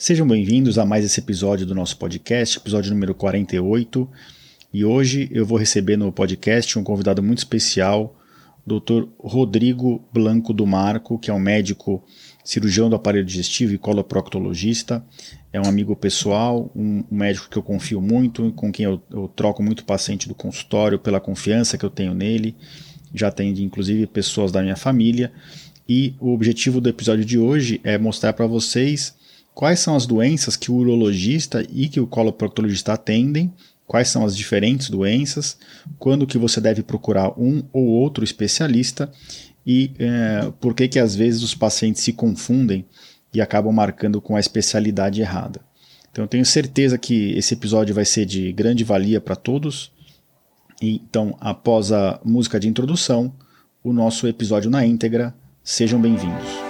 Sejam bem-vindos a mais esse episódio do nosso podcast, episódio número 48. E hoje eu vou receber no podcast um convidado muito especial, Dr. Rodrigo Blanco do Marco, que é um médico cirurgião do aparelho digestivo e coloproctologista. É um amigo pessoal, um, médico que eu confio muito, com quem eu, eu troco muito paciente do consultório pela confiança que eu tenho nele. Já atende inclusive pessoas da minha família. E o objetivo do episódio de hoje é mostrar para vocês quais são as doenças que o urologista e que o coloproctologista atendem, quais são as diferentes doenças, quando que você deve procurar um ou outro especialista e é, por que que às vezes os pacientes se confundem e acabam marcando com a especialidade errada. Então eu tenho certeza que esse episódio vai ser de grande valia para todos. Então, após a música de introdução, o nosso episódio na íntegra. Sejam bem-vindos.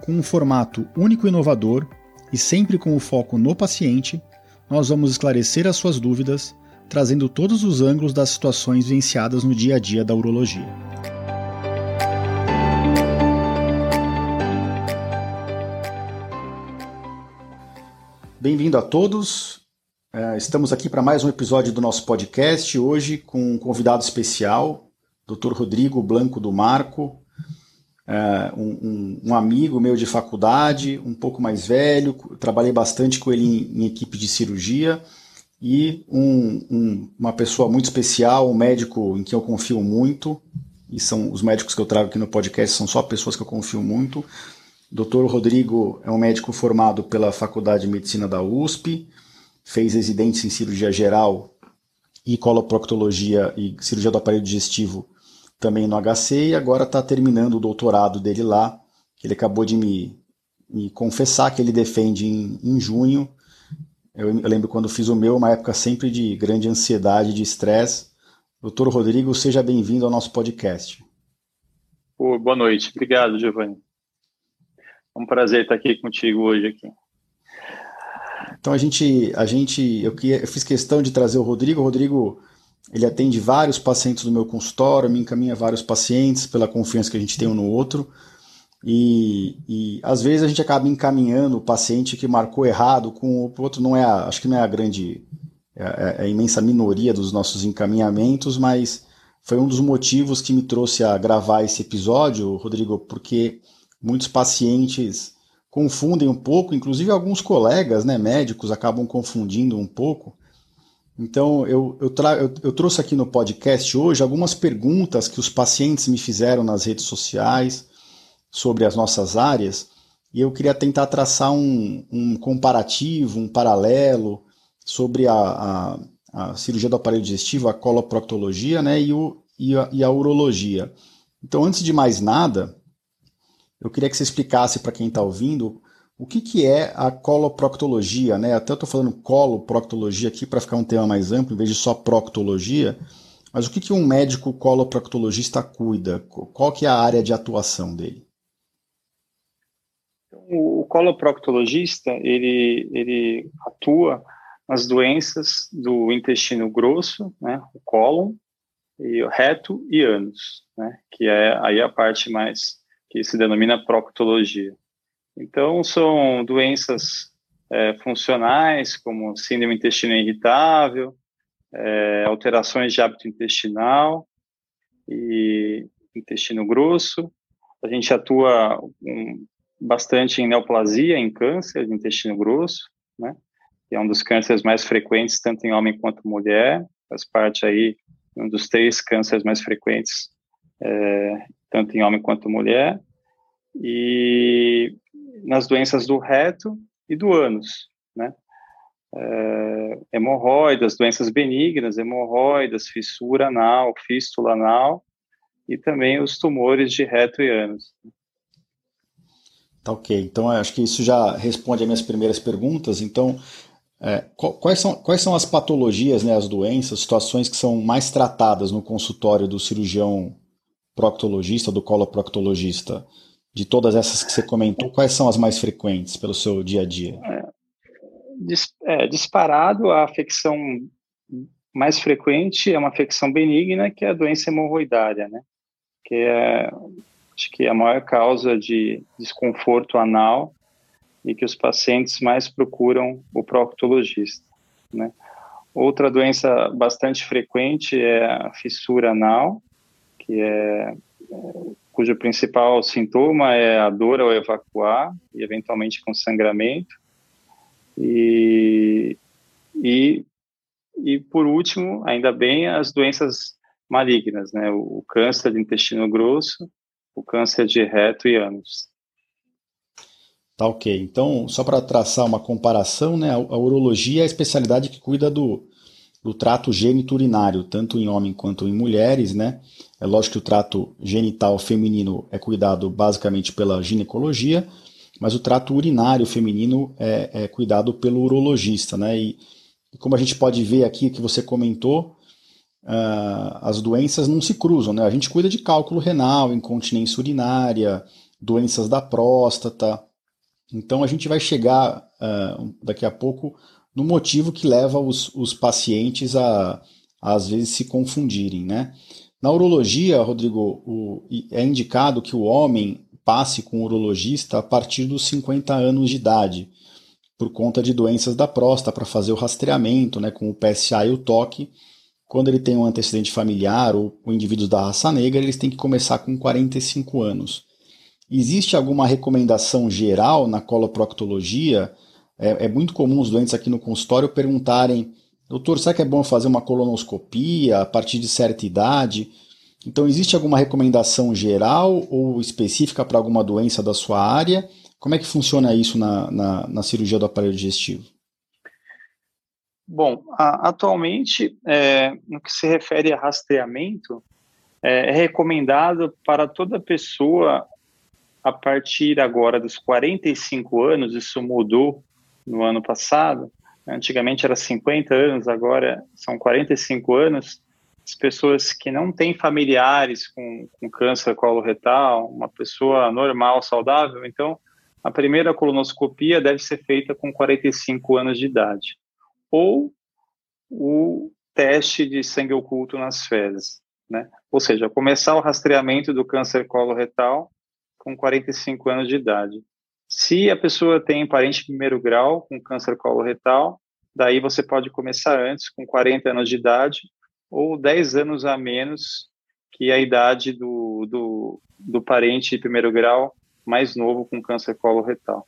com um formato único e inovador e sempre com o foco no paciente, nós vamos esclarecer as suas dúvidas, trazendo todos os ângulos das situações vivenciadas no dia a dia da urologia. Bem-vindo a todos. É, estamos aqui para mais um episódio do nosso podcast, hoje com um convidado especial, Dr. Rodrigo Blanco do Marco, uh, um, um, amigo meu de faculdade, um pouco mais velho, trabalhei bastante com ele em, em equipe de cirurgia, e um, um, uma pessoa muito especial, um médico em quem eu confio muito, e são os médicos que eu trago aqui no podcast são só pessoas que eu confio muito. Dr. Rodrigo é um médico formado pela Faculdade de Medicina da USP, fez residência em cirurgia geral e coloproctologia e cirurgia do aparelho digestivo também no HC e agora está terminando o doutorado dele lá, que ele acabou de me, me confessar que ele defende em, em junho. Eu, eu, lembro quando fiz o meu, uma época sempre de grande ansiedade, de estresse. Doutor Rodrigo, seja bem-vindo ao nosso podcast. boa noite, obrigado, Giovanni. É um prazer estar aqui contigo hoje aqui. Então a gente, a gente, eu, eu fiz questão de trazer o Rodrigo. O Rodrigo ele atende vários pacientes do meu consultório, me encaminha vários pacientes pela confiança que a gente tem um no outro. E, e às vezes a gente acaba encaminhando o paciente que marcou errado com o outro, não é a, acho que não é a grande, é, é, é a imensa minoria dos nossos encaminhamentos, mas foi um dos motivos que me trouxe a gravar esse episódio, Rodrigo, porque muitos pacientes confundem um pouco, inclusive alguns colegas, né, médicos, acabam confundindo um pouco então, eu, eu, eu, eu, trouxe aqui no podcast hoje algumas perguntas que os pacientes me fizeram nas redes sociais sobre as nossas áreas, e eu queria tentar traçar um, um comparativo, um paralelo sobre a, a, a, cirurgia do aparelho digestivo, a coloproctologia né, e, o, e, a, e a urologia. Então, antes de mais nada, eu queria que você explicasse para quem está ouvindo o que, que é a coloproctologia? Né? Até estou falando coloproctologia aqui para ficar um tema mais amplo, em vez de só proctologia. Mas o que, que um médico coloproctologista cuida? Qual que é a área de atuação dele? O coloproctologista ele, ele atua nas doenças do intestino grosso, né, o cólon, e o reto e ânus, né, que é aí a parte mais que se denomina proctologia. Então, são doenças é, funcionais, como síndrome intestino irritável, é, alterações de hábito intestinal e intestino grosso. A gente atua um, bastante em neoplasia, em câncer de intestino grosso, né? Que é um dos cânceres mais frequentes, tanto em homem quanto mulher. Faz parte aí um dos três cânceres mais frequentes, é, tanto em homem quanto mulher. E nas doenças do reto e do ânus, né? é, hemorroidas, doenças benignas, hemorroidas, fissura anal, fístula anal e também os tumores de reto e ânus. Tá ok. Então acho que isso já responde as minhas primeiras perguntas. Então, é, quais, são, quais são as patologias, né, as doenças, situações que são mais tratadas no consultório do cirurgião proctologista, do coloproctologista? De todas essas que você comentou, quais são as mais frequentes pelo seu dia a dia? É, dis, é, disparado, a afecção mais frequente é uma afecção benigna, que é a doença hemorroidária, né? Que é, acho que é a maior causa de desconforto anal e que os pacientes mais procuram o proctologista, né? Outra doença bastante frequente é a fissura anal, que é, é cujo principal sintoma é a dor ao evacuar e eventualmente com sangramento. E, e, e por último, ainda bem, as doenças malignas, né? O, o câncer de intestino grosso, o câncer de reto e ânus. Tá ok. Então, só para traçar uma comparação, né, a, a urologia é a especialidade que cuida do, do trato geniturinário, tanto em homem quanto em mulheres, né? É lógico que o trato genital feminino é cuidado basicamente pela ginecologia, mas o trato urinário feminino é, é cuidado pelo urologista, né? E, e, como a gente pode ver aqui que você comentou, uh, as doenças não se cruzam, né? A gente cuida de cálculo renal, incontinência urinária, doenças da próstata. Então a gente vai chegar uh, daqui a pouco no motivo que leva os, os pacientes a, a às vezes se confundirem, né? Na urologia, Rodrigo, o, é indicado que o homem passe com o urologista a partir dos 50 anos de idade, por conta de doenças da próstata, para fazer o rastreamento né, com o PSA e o toque. Quando ele tem um antecedente familiar ou, ou indivíduos da raça negra, eles têm que começar com 45 anos. Existe alguma recomendação geral na coloproctologia? É, é muito comum os doentes aqui no consultório perguntarem: doutor, será que é bom fazer uma colonoscopia a partir de certa idade? Então, existe alguma recomendação geral ou específica para alguma doença da sua área? Como é que funciona isso na, na, na cirurgia do aparelho digestivo? Bom, a, atualmente, é, no que se refere a rastreamento, é, é recomendado para toda pessoa a partir agora dos 45 anos, isso mudou no ano passado, antigamente era 50 anos, agora são 45 anos, as pessoas que não têm familiares com, com câncer coloretal, uma pessoa normal, saudável, então a primeira colonoscopia deve ser feita com 45 anos de idade. Ou o teste de sangue oculto nas fezes, né? Ou seja, começar o rastreamento do câncer coloretal com 45 anos de idade. Se a pessoa tem parente primeiro grau com câncer coloretal, daí você pode começar antes, com 40 anos de idade, ou 10 anos a menos que a idade do, do, do parente primeiro grau mais novo com câncer coloretal.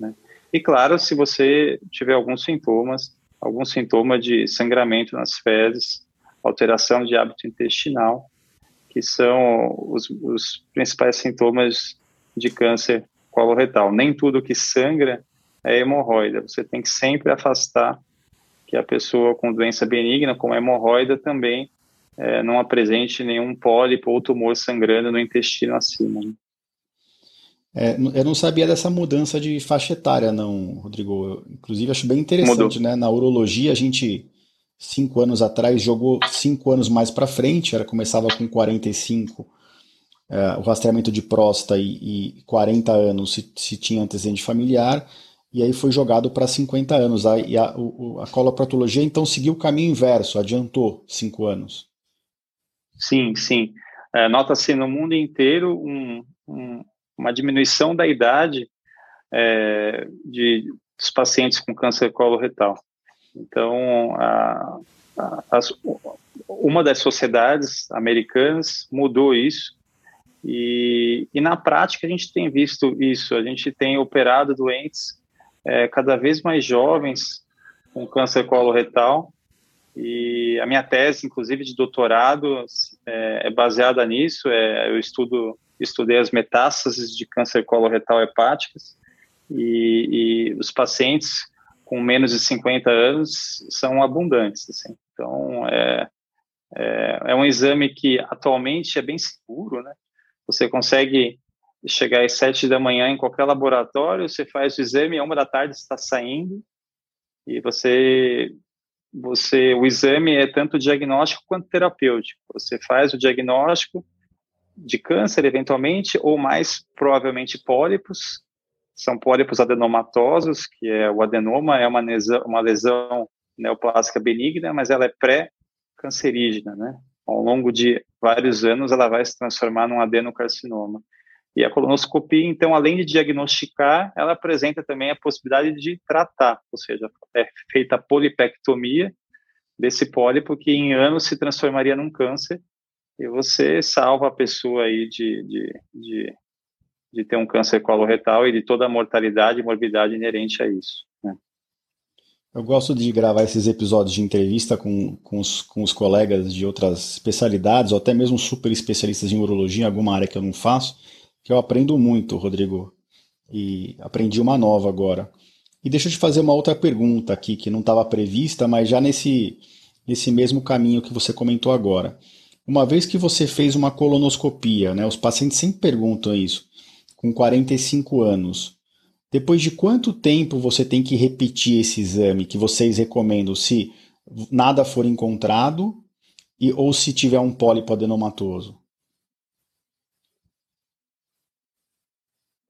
Né? E claro, se você tiver alguns sintomas, algum sintoma de sangramento nas fezes, alteração de hábito intestinal, que são os, os principais sintomas de câncer coloretal. Nem tudo que sangra é hemorroida. Você tem que sempre afastar que a pessoa com doença benigna, como a hemorroida, também é, não apresente nenhum pólipo ou tumor sangrando no intestino acima. Né? É, eu não sabia dessa mudança de faixa etária, não, Rodrigo. Eu, inclusive, acho bem interessante, Mudou. né? Na urologia, a gente, cinco anos atrás, jogou cinco anos mais para frente, era, começava com 45, é, o rastreamento de próstata e, e 40 anos se, se tinha antecedente familiar e aí foi jogado para 50 anos. A, e a, a coloproctologia então seguiu o caminho inverso, adiantou cinco anos. Sim, sim. É, Nota-se no mundo inteiro um, um, uma diminuição da idade é, de, dos pacientes com câncer coloretal. Então, a, a, as, uma das sociedades americanas mudou isso e, e, na prática a gente tem visto isso. A gente tem operado doentes é, cada vez mais jovens com câncer coloretal e a minha tese, inclusive de doutorado, é, é baseada nisso. É, eu estudo, estudei as metástases de câncer coloretal hepáticas e, e os pacientes com menos de 50 anos são abundantes. Assim. Então, é, é, é, um exame que atualmente é bem seguro, né? Você consegue chegar às sete da manhã em qualquer laboratório, você faz o exame, a uma da tarde está saindo, e você, você, o exame é tanto diagnóstico quanto terapêutico. Você faz o diagnóstico de câncer, eventualmente, ou mais provavelmente pólipos, são pólipos adenomatosos, que é o adenoma, é uma lesão, uma lesão neoplásica benigna, mas ela é pré-cancerígena, né? Ao longo de vários anos, ela vai se transformar num adenocarcinoma. E a colonoscopia, então, além de diagnosticar, ela apresenta também a possibilidade de tratar, ou seja, é feita a polipectomia desse pólipo que em anos se transformaria num câncer e você salva a pessoa aí de, de, de, de ter um câncer coloretal e de toda a mortalidade e morbidade inerente a isso. Eu gosto de gravar esses episódios de entrevista com, com, os, com os colegas de outras especialidades, ou até mesmo super especialistas em urologia, alguma área que eu não faço, que eu aprendo muito, Rodrigo. E aprendi uma nova agora. E deixa eu te fazer uma outra pergunta aqui, que não estava prevista, mas já nesse, nesse mesmo caminho que você comentou agora. Uma vez que você fez uma colonoscopia, né, os pacientes sempre perguntam isso, com 45 anos, depois de quanto tempo você tem que repetir esse exame que vocês recomendam se nada for encontrado e, ou se tiver um pólipo adenomatoso?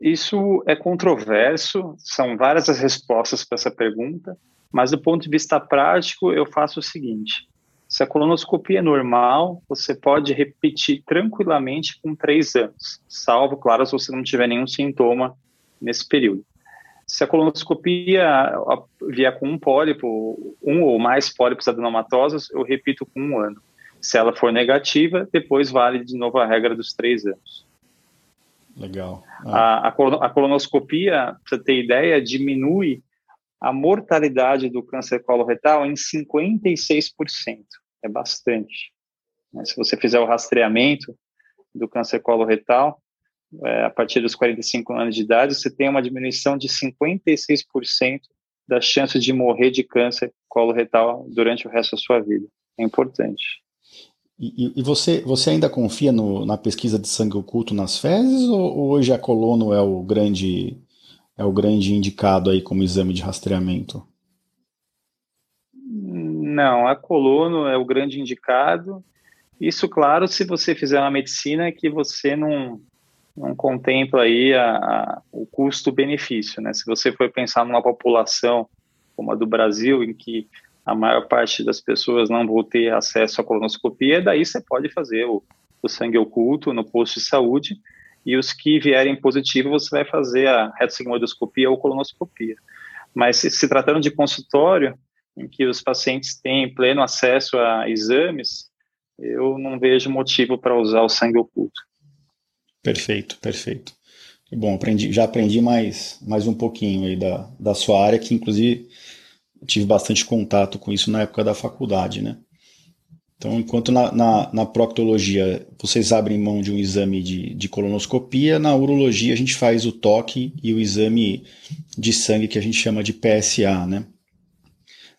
Isso é controverso, são várias as respostas para essa pergunta, mas do ponto de vista prático, eu faço o seguinte: se a colonoscopia é normal, você pode repetir tranquilamente com três anos, salvo, claro, se você não tiver nenhum sintoma nesse período. Se a colonoscopia vier com um pólipo, um ou mais pólipos adenomatosos, eu repito com um ano. Se ela for negativa, depois vale de novo a regra dos três anos. Legal. Ah. A, a, colonoscopia, para você ter ideia, diminui a mortalidade do câncer coloretal em 56%. É bastante. Né? Se você fizer o rastreamento do câncer coloretal, é, a partir dos 45 anos de idade, você tem uma diminuição de 56% da chance de morrer de câncer coloretal durante o resto da sua vida. É importante. E, e você, você ainda confia no, na pesquisa de sangue oculto nas fezes ou, ou hoje a colono é o grande é o grande indicado aí como exame de rastreamento? Não, a colono é o grande indicado. Isso, claro, se você fizer uma medicina que você não, não contempla aí a, a, o custo-benefício, né? Se você for pensar numa população como a do Brasil, em que a maior parte das pessoas não vão ter acesso à colonoscopia, daí você pode fazer o, o sangue oculto no posto de saúde, e os que vierem positivo você vai fazer a retossigmoidoscopia ou colonoscopia. Mas se, se tratando de consultório, em que os pacientes têm pleno acesso a exames, eu não vejo motivo para usar o sangue oculto. Perfeito, perfeito. Bom, aprendi, já aprendi mais, mais um pouquinho aí da, da sua área, que inclusive tive bastante contato com isso na época da faculdade, né? Então, enquanto na, na, na, proctologia vocês abrem mão de um exame de, de, colonoscopia, na urologia a gente faz o toque e o exame de sangue que a gente chama de PSA, né?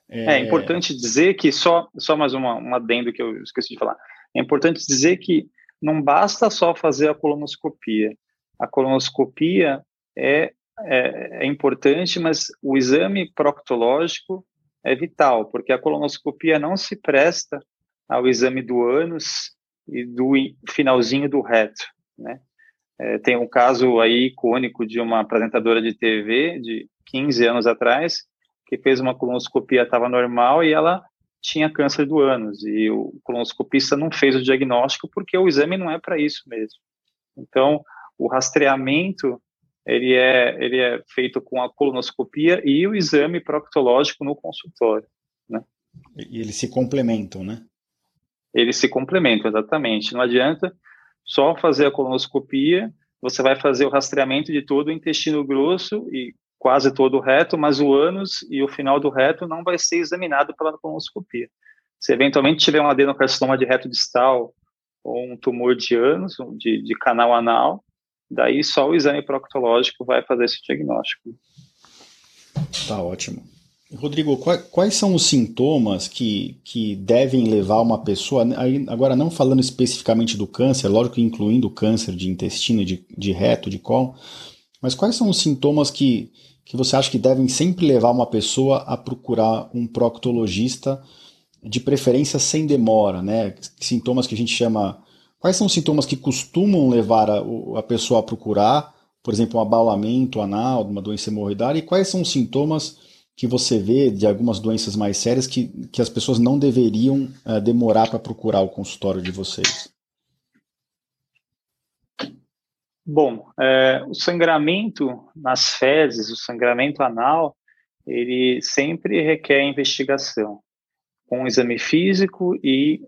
É, é importante dizer que, só, só mais uma, um adendo que eu esqueci de falar, é importante dizer que não basta só fazer a colonoscopia. A colonoscopia é, é, é importante, mas o exame proctológico é vital, porque a colonoscopia não se presta ao exame do ânus e do finalzinho do reto, né? É, tem um caso aí icônico de uma apresentadora de TV de 15 anos atrás que fez uma colonoscopia estava normal e ela tinha câncer do ânus e o colonoscopista não fez o diagnóstico porque o exame não é para isso mesmo. Então, o rastreamento ele é ele é feito com a colonoscopia e o exame proctológico no consultório, né? E eles se complementam, né? eles se complementam, exatamente. Não adianta só fazer a colonoscopia, você vai fazer o rastreamento de todo o intestino grosso e quase todo o reto, mas o ânus e o final do reto não vai ser examinado pela colonoscopia. Se eventualmente tiver um adenocarcinoma de reto distal ou um tumor de ânus, de, de canal anal, daí só o exame proctológico vai fazer esse diagnóstico. Tá ótimo. Rodrigo, quais são os sintomas que, que devem levar uma pessoa, agora não falando especificamente do câncer, lógico incluindo câncer de intestino, de, de reto, de colo, mas quais são os sintomas que, que você acha que devem sempre levar uma pessoa a procurar um proctologista, de preferência sem demora, né? Sintomas que a gente chama. Quais são os sintomas que costumam levar a, a pessoa a procurar, por exemplo, um abaulamento anal, uma doença hemorroidária, e quais são os sintomas que você vê de algumas doenças mais sérias que, que as pessoas não deveriam uh, demorar para procurar o consultório de vocês? Bom, é, o sangramento nas fezes, o sangramento anal, ele sempre requer investigação, com exame físico e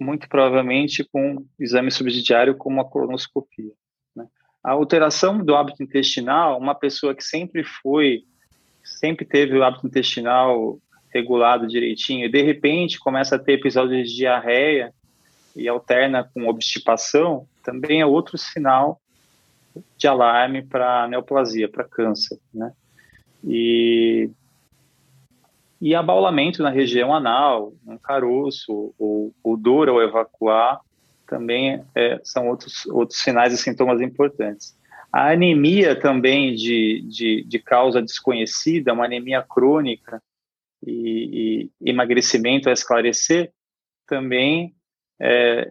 muito provavelmente com exame subsidiário como a colonoscopia. Né? A alteração do hábito intestinal, uma pessoa que sempre foi sempre teve o hábito intestinal regulado direitinho e de repente começa a ter episódios de diarreia e alterna com obstipação, também é outro sinal de alarme para neoplasia, para câncer, né? E e abaulamento na região anal, um caroço, ou, ou dor ao evacuar, também é, são outros, outros sinais e sintomas importantes. A anemia também de, de, de causa desconhecida, uma anemia crônica e, e emagrecimento a esclarecer, também é,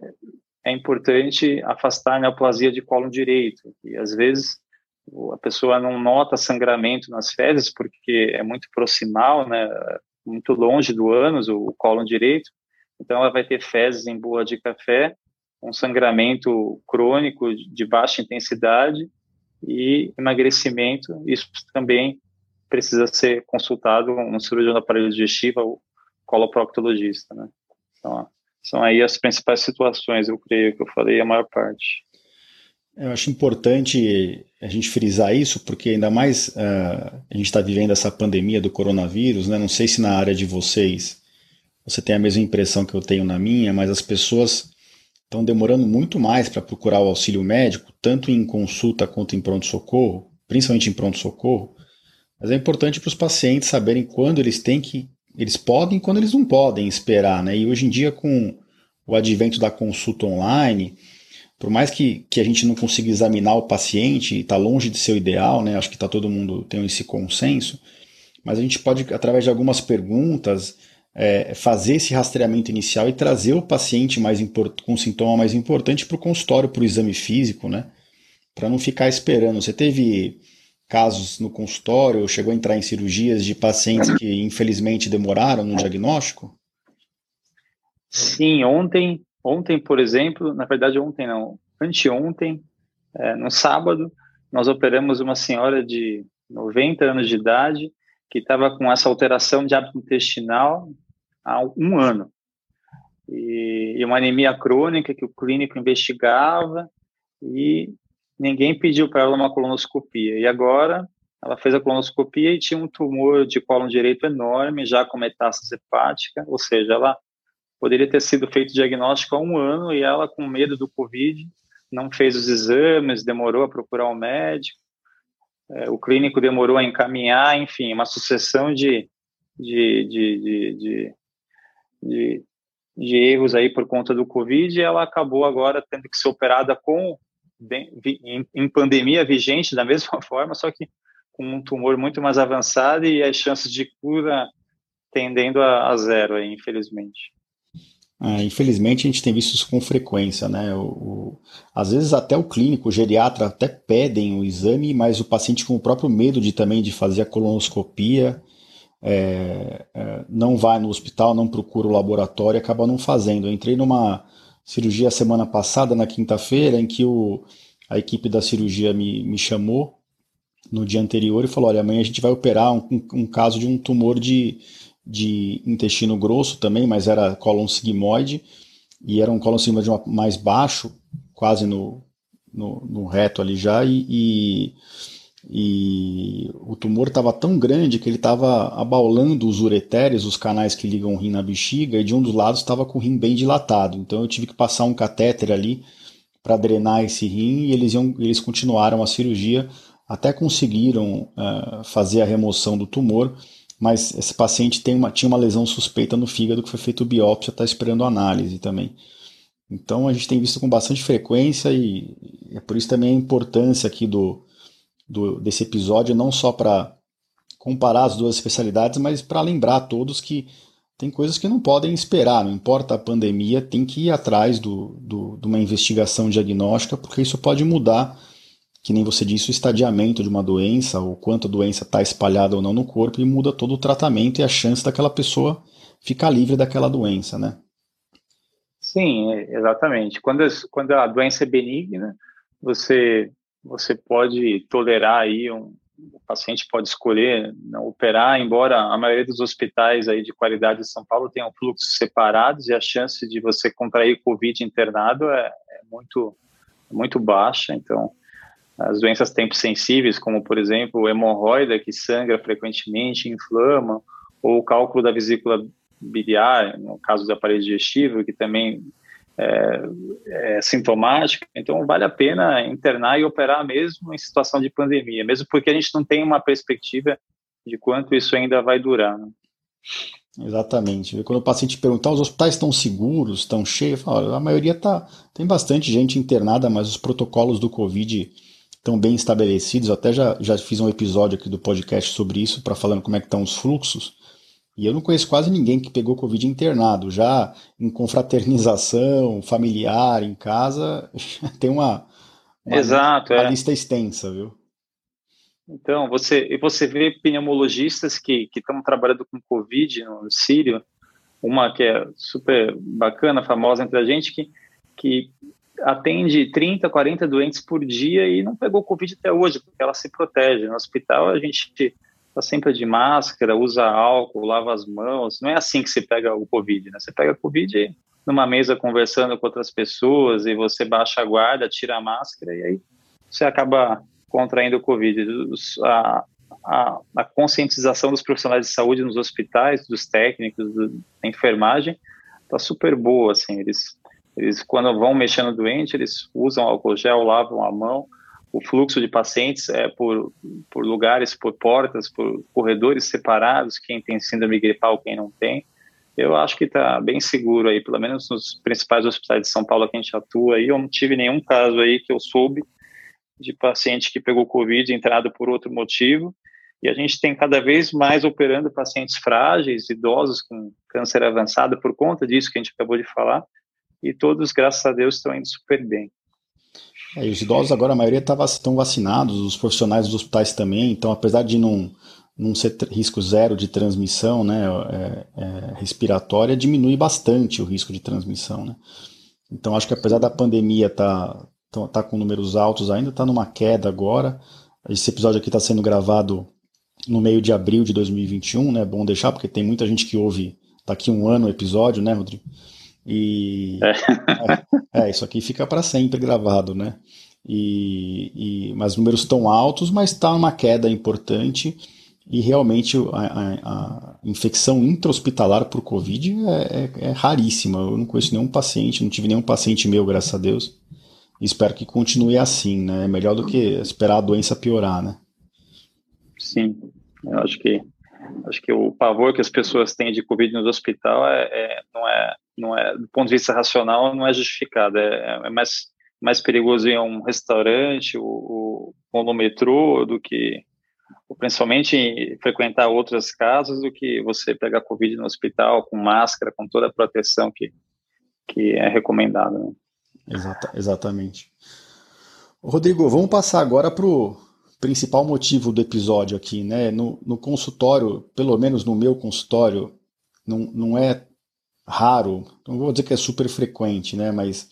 é importante afastar a neoplasia de colo direito. E às vezes a pessoa não nota sangramento nas fezes porque é muito proximal, né, muito longe do ânus, o colo direito. Então ela vai ter fezes em boa de café, um sangramento crônico de baixa intensidade e emagrecimento, isso também precisa ser consultado um cirurgião do aparelho digestivo ou coloproctologista, né? Então, são aí as principais situações, eu creio que eu falei a maior parte. Eu acho importante a gente frisar isso, porque ainda mais uh, a gente está vivendo essa pandemia do coronavírus, né? Não sei se na área de vocês você tem a mesma impressão que eu tenho na minha, mas as pessoas estão demorando muito mais para procurar o auxílio médico, tanto em consulta quanto em pronto-socorro, principalmente em pronto-socorro. Mas é importante para os pacientes saberem quando eles têm que. Eles podem quando eles não podem esperar. Né? E hoje em dia, com o advento da consulta online, por mais que, que a gente não consiga examinar o paciente, está longe de ser o ideal, né? acho que está todo mundo tem esse consenso, mas a gente pode, através de algumas perguntas, é, fazer esse rastreamento inicial e trazer o paciente mais com sintoma mais importante para o consultório, para o exame físico, né? Para não ficar esperando. Você teve casos no consultório, chegou a entrar em cirurgias de pacientes que infelizmente demoraram no diagnóstico? Sim, ontem, ontem, por exemplo, na verdade ontem não, anteontem, é, no sábado, nós operamos uma senhora de 90 anos de idade que estava com essa alteração de hábito intestinal há um ano. E, e uma anemia crônica que o clínico investigava e ninguém pediu para ela uma colonoscopia. E agora ela fez a colonoscopia e tinha um tumor de colo direito enorme, já com metástase hepática, ou seja, ela poderia ter sido feito diagnóstico há um ano e ela, com medo do Covid, não fez os exames, demorou a procurar um médico, é, o clínico demorou a encaminhar, enfim, uma sucessão de, de, de, de, de erros aí por conta do Covid, e ela acabou agora tendo que ser operada com em, em, pandemia vigente da mesma forma, só que com um tumor muito mais avançado e as chances de cura tendendo a, a zero, aí, infelizmente. Ah, infelizmente a gente tem visto isso com frequência, né? O, o, às vezes até o clínico, o geriatra até pedem o exame, mas o paciente com o próprio medo de também de fazer a colonoscopia é, é, não vai no hospital, não procura o laboratório, acaba não fazendo. Eu entrei numa cirurgia semana passada, na quinta-feira, em que o, a equipe da cirurgia me, me chamou no dia anterior e falou: olha, amanhã a gente vai operar um, um, um caso de um tumor de, de intestino grosso também, mas era cólon sigmoide, e era um cólon sigmoide mais baixo, quase no, no, no reto ali já, e, e e o tumor estava tão grande que ele estava abaulando os ureteres, os canais que ligam o rim na bexiga, e de um dos lados estava com o rim bem dilatado. Então eu tive que passar um catéter ali para drenar esse rim e eles, iam, eles continuaram a cirurgia até conseguiram uh, fazer a remoção do tumor mas esse paciente tem uma, tinha uma lesão suspeita no fígado que foi feito biópsia, está esperando análise também. Então a gente tem visto com bastante frequência e é por isso também a importância aqui do, do desse episódio, não só para comparar as duas especialidades, mas para lembrar a todos que tem coisas que não podem esperar, não importa a pandemia, tem que ir atrás do, do, de uma investigação diagnóstica, porque isso pode mudar, que nem você disse, o estadiamento de uma doença, o quanto a doença está espalhada ou não no corpo, e muda todo o tratamento e a chance daquela pessoa ficar livre daquela doença, né? Sim, exatamente. Quando, quando a doença é benigna, você, você pode tolerar aí um, o paciente pode escolher não operar, embora a maioria dos hospitais aí de qualidade de São Paulo tenham fluxos separados e a chance de você contrair Covid internado é, é muito, muito baixa. Então, as doenças tempo sensíveis, como por exemplo hemorroida, que sangra frequentemente, inflama, ou o cálculo da vesícula biliar, no caso do aparelho digestivo, que também é, é, sintomática, então vale a pena internar e operar mesmo em situação de pandemia, mesmo porque a gente não tem uma perspectiva de quanto isso ainda vai durar. Né? Exatamente. Quando o paciente perguntar, os hospitais estão seguros, estão cheios? Falo, a maioria tá, tem bastante gente internada, mas os protocolos do Covid estão bem estabelecidos. Eu até já, já fiz um episódio aqui do podcast sobre isso, para falando como é que estão os fluxos. E eu não conheço quase ninguém que pegou Covid internado. Já em confraternização, familiar, em casa, tem uma, uma, Exato, uma é. lista extensa, viu? Então, você, você vê pneumologistas que estão trabalhando com Covid no Sírio, uma que é super bacana, famosa entre a gente, que, que atende 30, 40 doentes por dia e não pegou Covid até hoje, porque ela se protege. No hospital, a gente está sempre de máscara, usa álcool, lava as mãos. Não é assim que se pega o Covid, né? Você pega o Covid numa mesa conversando com outras pessoas e você baixa a guarda, tira a máscara e aí você acaba contraindo o Covid. A, a, a conscientização dos profissionais de saúde nos hospitais, dos técnicos, do, da enfermagem, está super boa, assim, eles, eles quando vão mexendo doente, eles usam álcool gel, lavam a mão, o fluxo de pacientes é por, por lugares, por portas, por corredores separados, quem tem síndrome gripal, quem não tem. Eu acho que está bem seguro aí, pelo menos nos principais hospitais de São Paulo que a gente atua aí, eu não tive nenhum caso aí que eu soube de paciente que pegou Covid entrado por outro motivo, e a gente tem cada vez mais operando pacientes frágeis, idosos com câncer avançado por conta disso que a gente acabou de falar, e todos, graças a Deus, estão indo super bem. É, os idosos agora, a maioria estão tá vacinados, os profissionais dos hospitais também, então apesar de não, não ser risco zero de transmissão né, é, é, respiratória, diminui bastante o risco de transmissão. Né? Então acho que apesar da pandemia estar tá, tá, tá com números altos ainda, está numa queda agora. Esse episódio aqui está sendo gravado no meio de abril de 2021, né? Bom deixar, porque tem muita gente que ouve daqui um ano o episódio, né, Rodrigo? E é, é isso aqui fica para sempre gravado, né? E, e, mas números tão altos, mas está uma queda importante e realmente a, a, a infecção intra-hospitalar por Covid é, é, é, raríssima. Eu não conheço nenhum paciente, não tive nenhum paciente meu, graças a Deus. espero que continue assim, né? É melhor do que esperar a doença piorar, né? Sim, eu acho que acho que o pavor que as pessoas têm de Covid no hospital é, é não é não é, do ponto de vista racional, não é justificado. É, é mais, mais perigoso ir a um restaurante ou, ou no metrô do que, principalmente, frequentar outras casas do que você pegar Covid no hospital com máscara, com toda a proteção que, que é recomendada. Né? Exata, exatamente. Rodrigo, vamos passar agora para o principal motivo do episódio aqui, né? No, no consultório, pelo menos no meu consultório, não, não é raro, não vou dizer que é super frequente, né, mas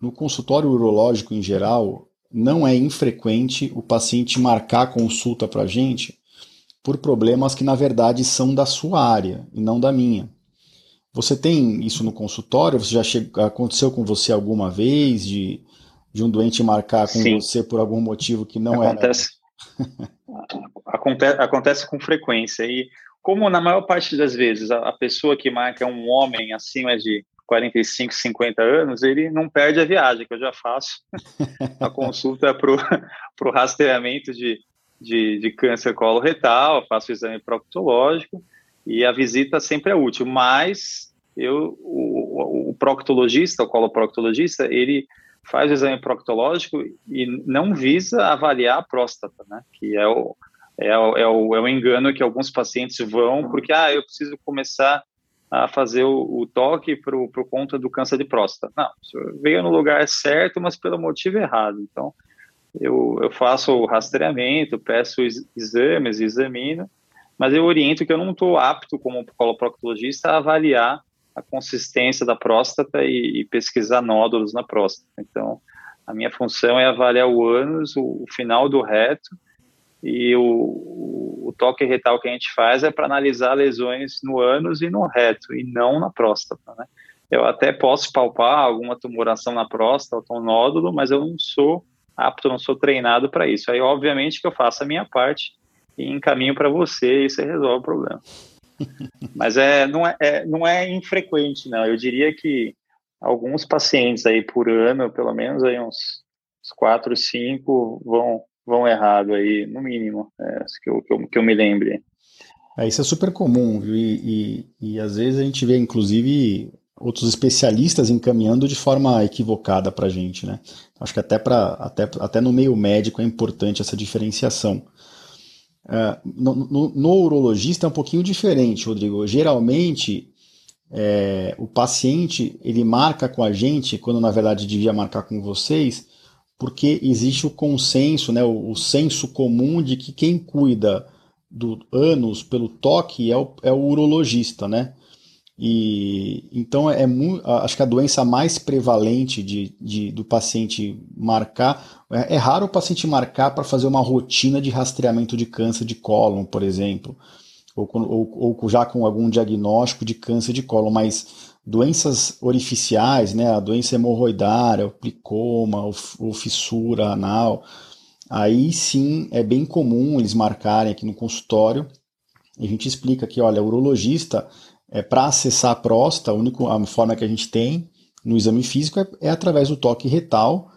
no consultório urológico em geral, não é infrequente o paciente marcar consulta para a gente por problemas que na verdade são da sua área e não da minha. Você tem isso no consultório? Você já chegou, aconteceu com você alguma vez de, de um doente marcar com Sim. você por algum motivo que não acontece, era? acontece, acontece com frequência e como na maior parte das vezes a, a pessoa que marca é um homem acima de 45, 50 anos, ele não perde a viagem, que eu já faço a consulta para o rastreamento de, de, de câncer coloretal, faço o exame proctológico e a visita sempre é útil, mas eu, o, o proctologista, o coloproctologista, ele faz o exame proctológico e não visa avaliar a próstata, né? Que é o, é o, é o, é o engano que alguns pacientes vão, porque, ah, eu preciso começar a fazer o, o toque por, por conta do câncer de próstata. Não, veio no lugar certo, mas pelo motivo errado. Então, eu, eu faço o rastreamento, peço exames, examino, mas eu oriento que eu não estou apto como coloproctologista a avaliar a consistência da próstata e, e, pesquisar nódulos na próstata. Então, a minha função é avaliar o ânus, o, o final do reto, e o, o, toque retal que a gente faz é para analisar lesões no ânus e no reto, e não na próstata, né? Eu até posso palpar alguma tumoração na próstata, ou um nódulo, mas eu não sou apto, não sou treinado para isso. Aí, obviamente, que eu faço a minha parte e encaminho para você e você resolve o problema. Mas é não, é, é, não é infrequente, não. Eu diria que alguns pacientes aí por ano, pelo menos aí uns, uns quatro, cinco, vão, vão errado aí, no mínimo, é, que, eu, que, eu, que eu me lembre. É, isso é super comum, viu? E, e, e às vezes a gente vê, inclusive, outros especialistas encaminhando de forma equivocada para a gente, né? Acho que até, pra, até, até no meio médico é importante essa diferenciação. Uh, no, no, no, urologista é um pouquinho diferente, Rodrigo. Geralmente, é, o paciente ele marca com a gente, quando na verdade devia marcar com vocês, porque existe o consenso, né, o, o senso comum de que quem cuida do ânus pelo toque é o, é o urologista, né? E então é, é acho que a doença mais prevalente de, de do paciente marcar é, é, raro o paciente marcar para fazer uma rotina de rastreamento de câncer de cólon, por exemplo, ou, ou, ou, já com algum diagnóstico de câncer de cólon, mas doenças orificiais, né, a doença hemorroidária, o plicoma, o, fissura anal, aí sim é bem comum eles marcarem aqui no consultório. A gente explica que, olha, o urologista é, para acessar a próstata, a única a forma que a gente tem no exame físico é, é através do toque retal.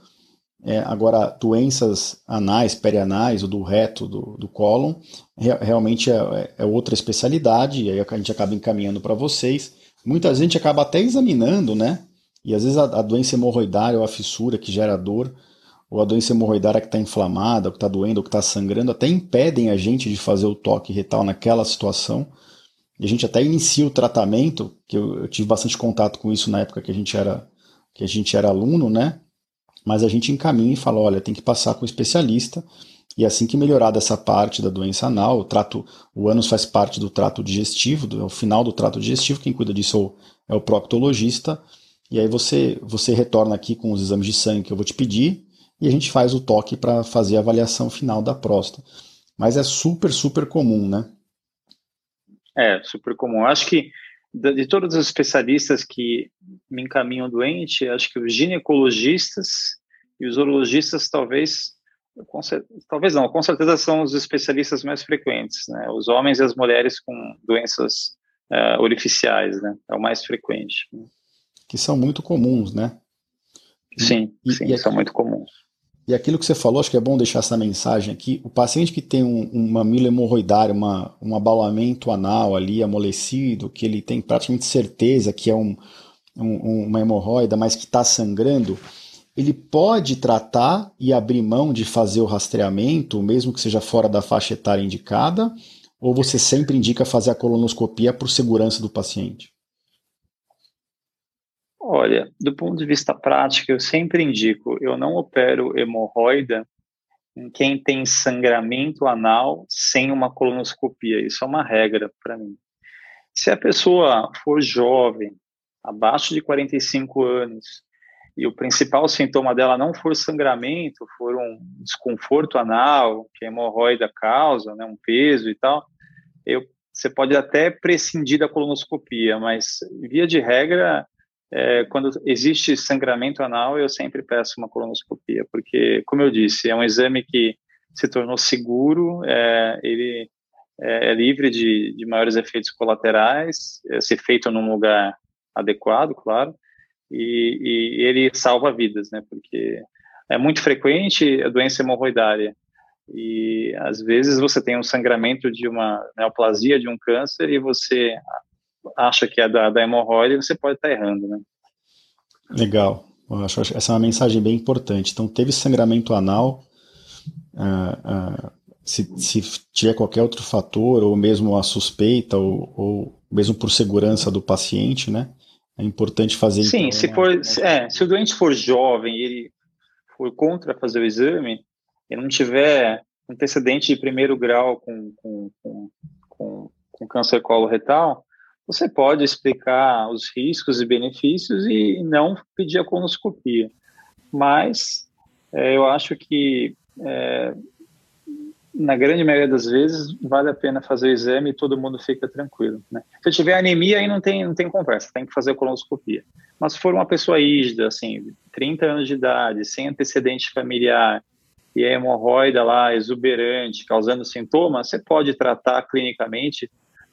É, agora, doenças anais, perianais, ou do reto, do, do cólon, re, realmente é, é, outra especialidade, e aí a gente acaba encaminhando para vocês. Muita gente acaba até examinando, né? E às vezes a, a doença hemorroidária ou a fissura que gera dor, ou a doença hemorroidária que está inflamada, ou que está doendo, ou que está sangrando, até impedem a gente de fazer o toque retal naquela situação. E a gente até inicia o tratamento, que eu, eu, tive bastante contato com isso na época que a gente era, que a gente era aluno, né? Mas a gente encaminha e fala, olha, tem que passar com o especialista. E assim que melhorar dessa parte da doença anal, o trato, o ânus faz parte do trato digestivo, do, é o final do trato digestivo, quem cuida disso é o, é proctologista. E aí você, você retorna aqui com os exames de sangue que eu vou te pedir e a gente faz o toque para fazer a avaliação final da próstata. Mas é super, super comum, né? É, super comum. Acho que de todos os especialistas que me encaminham doente, acho que os ginecologistas e os urologistas talvez, talvez não, com certeza são os especialistas mais frequentes, né? Os homens e as mulheres com doenças uh, orificiais, né? É o mais frequente. Que são muito comuns, né? Sim, e, sim, e são muito comuns. E aquilo que você falou, acho que é bom deixar essa mensagem aqui. O paciente que tem um, um mamilo hemorroidário, uma, um abalamento anal ali amolecido, que ele tem praticamente certeza que é um, um, uma hemorroida, mas que está sangrando, ele pode tratar e abrir mão de fazer o rastreamento, mesmo que seja fora da faixa etária indicada, ou você sempre indica fazer a colonoscopia por segurança do paciente? Olha, do ponto de vista prático, eu sempre indico, eu não opero hemorroida em quem tem sangramento anal sem uma colonoscopia. Isso é uma regra para mim. Se a pessoa for jovem, abaixo de 45 anos, e o principal sintoma dela não for sangramento, for um desconforto anal, que a hemorroida causa, né, um peso e tal, eu, você pode até prescindir da colonoscopia, mas via de regra, é, quando existe sangramento anal, eu sempre peço uma colonoscopia, porque, como eu disse, é um exame que se tornou seguro, é, ele é, é livre de, de, maiores efeitos colaterais, é ser feito num lugar adequado, claro, e, e, ele salva vidas, né? Porque é muito frequente a doença hemorroidária E às vezes você tem um sangramento de uma neoplasia de um câncer e você acha que é da, da hemorroide, você pode estar errando, né? Legal. Eu acho essa é uma mensagem bem importante. Então, teve sangramento anal, uh, uh, se, se, tiver qualquer outro fator, ou mesmo a suspeita, ou, ou, mesmo por segurança do paciente, né? É importante fazer. Sim, então, se, for, é, se o doente for jovem e ele for contra fazer o exame, e não tiver antecedente de primeiro grau com, com, com, com, com câncer coloretal, você pode explicar os riscos e benefícios e não pedir a colonoscopia. Mas é, eu acho que, é, na grande maioria das vezes, vale a pena fazer o exame e todo mundo fica tranquilo. Né? Se tiver anemia, aí não tem, não tem conversa, tem que fazer colonoscopia. Mas se for uma pessoa ígida, assim, 30 anos de idade, sem antecedente familiar, e a hemorroida lá exuberante, causando sintomas, você pode tratar clinicamente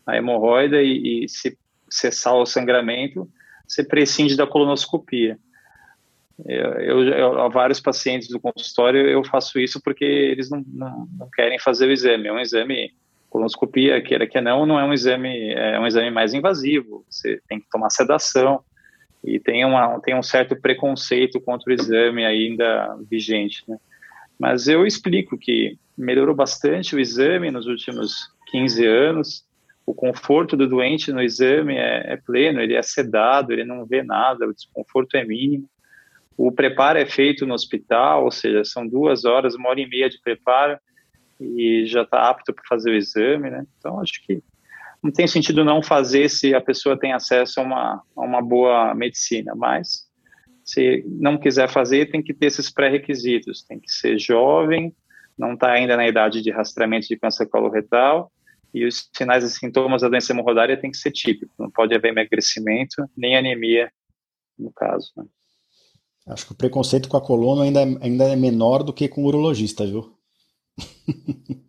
a hemorroida e, e se cessar o sangramento, você prescinde da colonoscopia. Eu, eu, a vários pacientes do consultório eu faço isso porque eles não, não, não, querem fazer o exame. É um exame, colonoscopia, queira que não, não é um exame, é um exame mais invasivo. Você tem que tomar sedação e tem, uma, tem um certo preconceito contra o exame ainda vigente. Né? Mas eu explico que melhorou bastante o exame nos últimos 15 anos o conforto do doente no exame é, é, pleno, ele é sedado, ele não vê nada, o desconforto é mínimo. O preparo é feito no hospital, ou seja, são duas horas, uma hora e meia de preparo e já está apto para fazer o exame, né? Então, acho que não tem sentido não fazer se a pessoa tem acesso a uma, a uma boa medicina, mas se não quiser fazer, tem que ter esses pré-requisitos, tem que ser jovem, não está ainda na idade de rastreamento de câncer coloretal, e os sinais e sintomas da doença hemorroidária tem que ser típicos, não pode haver emagrecimento nem anemia, no caso. Né? Acho que o preconceito com a coluna ainda, ainda é menor do que com o urologista, viu?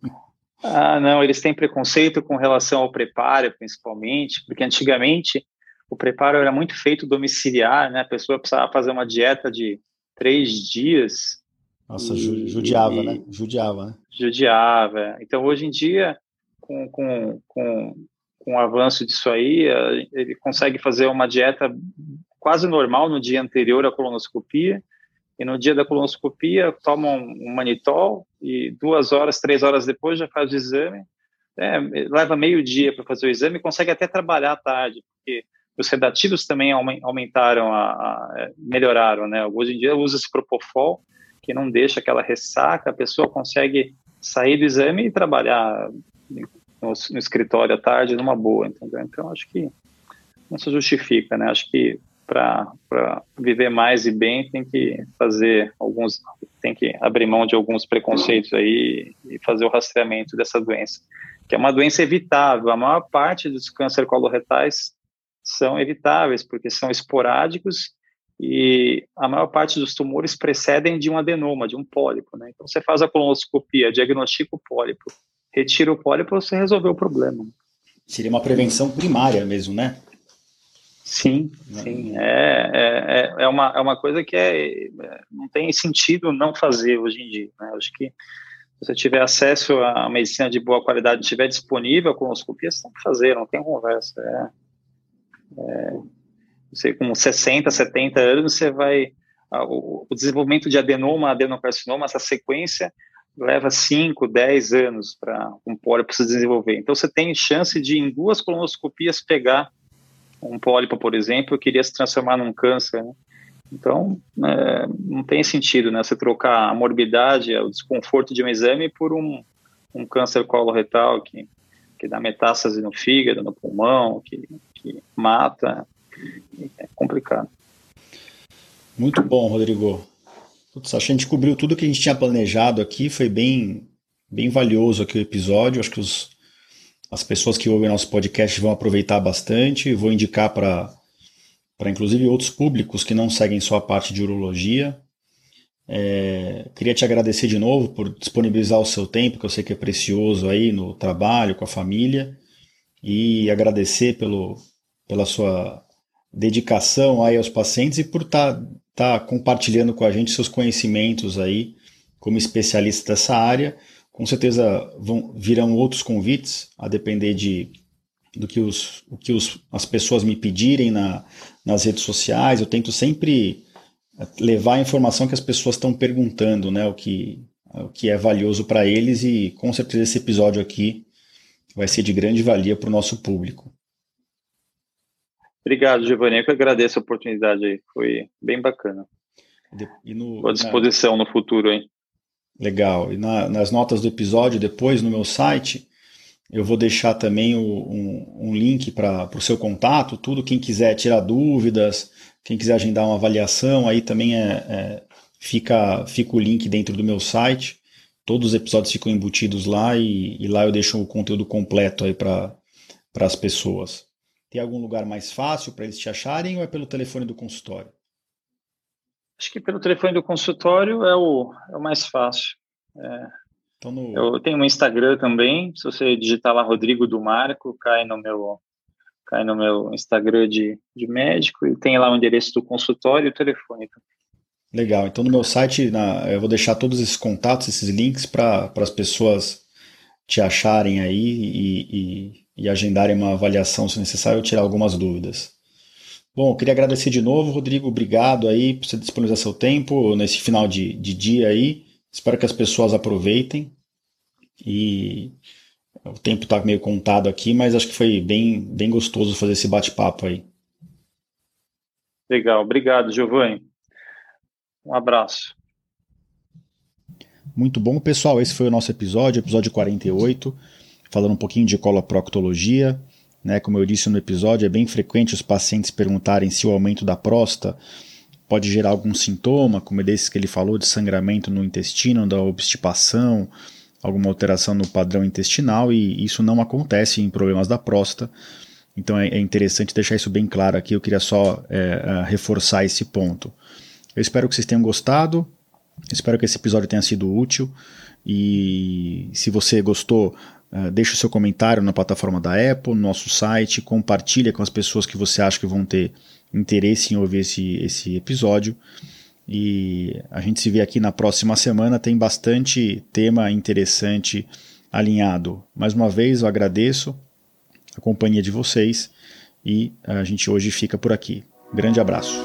ah, não, eles têm preconceito com relação ao preparo, principalmente, porque antigamente o preparo era muito feito domiciliar, né? A pessoa precisava fazer uma dieta de três dias. Nossa, e, judiava, e, né? Judiava, né? Judiava. Então, hoje em dia, com, com, com, com o avanço disso aí, ele consegue fazer uma dieta quase normal no dia anterior à colonoscopia, e no dia da colonoscopia toma um, manitol e duas horas, três horas depois já faz o exame. É, leva meio dia para fazer o exame consegue até trabalhar à tarde, porque os sedativos também aumentaram, a, a, melhoraram, né? Hoje em dia usa esse propofol, que não deixa aquela ressaca, a pessoa consegue sair do exame e trabalhar no, no escritório à tarde numa boa, entendeu? Então acho que não se justifica, né? Acho que para viver mais e bem tem que fazer alguns, tem que abrir mão de alguns preconceitos aí e fazer o rastreamento dessa doença, que é uma doença evitável. A maior parte dos câncer coloretais são evitáveis porque são esporádicos e a maior parte dos tumores precedem de um adenoma, de um pólipo, né? Então você faz a colonoscopia, diagnostica o pólipo, retira o pólipo, você resolveu o problema. Seria uma prevenção primária mesmo, né? Sim, sim. É, é, é, é, uma, é uma coisa que é, não tem sentido não fazer hoje em dia. Né? Acho que se você tiver acesso à medicina de boa qualidade, estiver disponível a colonoscopia, você tem que fazer, não tem conversa. É, é, você, com 60, 70 anos, você vai. O, o desenvolvimento de adenoma, adenocarcinoma, essa sequência leva 5, 10 anos para um pólipo se desenvolver. Então, você tem chance de, em duas colonoscopias, pegar um pólipo, por exemplo, que iria se transformar num câncer. Né? Então, é, não tem sentido né, você trocar a morbidade, o desconforto de um exame por um, um câncer coloretal que, que dá metástase no fígado, no pulmão, que, que mata. É complicado. Muito bom, Rodrigo. Putz, que a gente cobriu tudo que a gente tinha planejado aqui, foi bem, bem valioso aqui o episódio. Acho que os, as pessoas que ouvem nosso podcast vão aproveitar bastante. Vou indicar para inclusive outros públicos que não seguem só a parte de urologia. É, queria te agradecer de novo por disponibilizar o seu tempo, que eu sei que é precioso aí no trabalho, com a família, e agradecer pelo, pela sua dedicação aí aos pacientes e por estar tá tá compartilhando com a gente seus conhecimentos aí como especialista dessa área, com certeza vão, virão outros convites, a depender de do que, os, o que os, as pessoas me pedirem na, nas redes sociais. Eu tento sempre levar a informação que as pessoas estão perguntando, né? O que, o que é valioso para eles e com certeza esse episódio aqui vai ser de grande valia para o nosso público. Obrigado, Giovanni. Eu que agradeço a oportunidade aí. Foi bem bacana. E no, Estou à disposição na... no futuro, hein? Legal. E na, nas notas do episódio, depois no meu site, eu vou deixar também o, um, um, link para o seu contato, tudo. Quem quiser tirar dúvidas, quem quiser agendar uma avaliação, aí também é, é, fica, fica o link dentro do meu site. Todos os episódios ficam embutidos lá e, e lá eu deixo o conteúdo completo aí para as pessoas. Tem algum lugar mais fácil para eles te acharem ou é pelo telefone do consultório? Acho que pelo telefone do consultório é o, é o mais fácil. É, então no... Eu tenho um Instagram também, se você digitar lá Rodrigo do Marco, cai no meu cai no meu Instagram de, de médico e tem lá o endereço do consultório e o telefone. Legal, então no meu site na, eu vou deixar todos esses contatos, esses links para as pessoas te acharem aí e, e, e agendarem uma avaliação se necessário ou tirar algumas dúvidas. Bom, queria agradecer de novo, Rodrigo, obrigado aí por você disponibilizar seu tempo nesse final de, de dia aí. Espero que as pessoas aproveitem. E o tempo está meio contado aqui, mas acho que foi bem, bem gostoso fazer esse bate-papo aí. Legal, obrigado, Giovanni. Um abraço. Muito bom, pessoal. Esse foi o nosso episódio, episódio 48, falando um pouquinho de coloproctologia. Né? Como eu disse no episódio, é bem frequente os pacientes perguntarem se o aumento da próstata pode gerar algum sintoma, como desses que ele falou, de sangramento no intestino, da obstipação, alguma alteração no padrão intestinal, e isso não acontece em problemas da próstata. Então é, é interessante deixar isso bem claro aqui. Eu queria só é, é, reforçar esse ponto. Eu espero que vocês tenham gostado. Espero que esse episódio tenha sido útil. E se você gostou, uh, deixe o seu comentário na plataforma da Apple, no nosso site, compartilha com as pessoas que você acha que vão ter interesse em ouvir esse, esse episódio. E a gente se vê aqui na próxima semana. Tem bastante tema interessante alinhado. Mais uma vez, eu agradeço a companhia de vocês e a gente hoje fica por aqui. Grande abraço.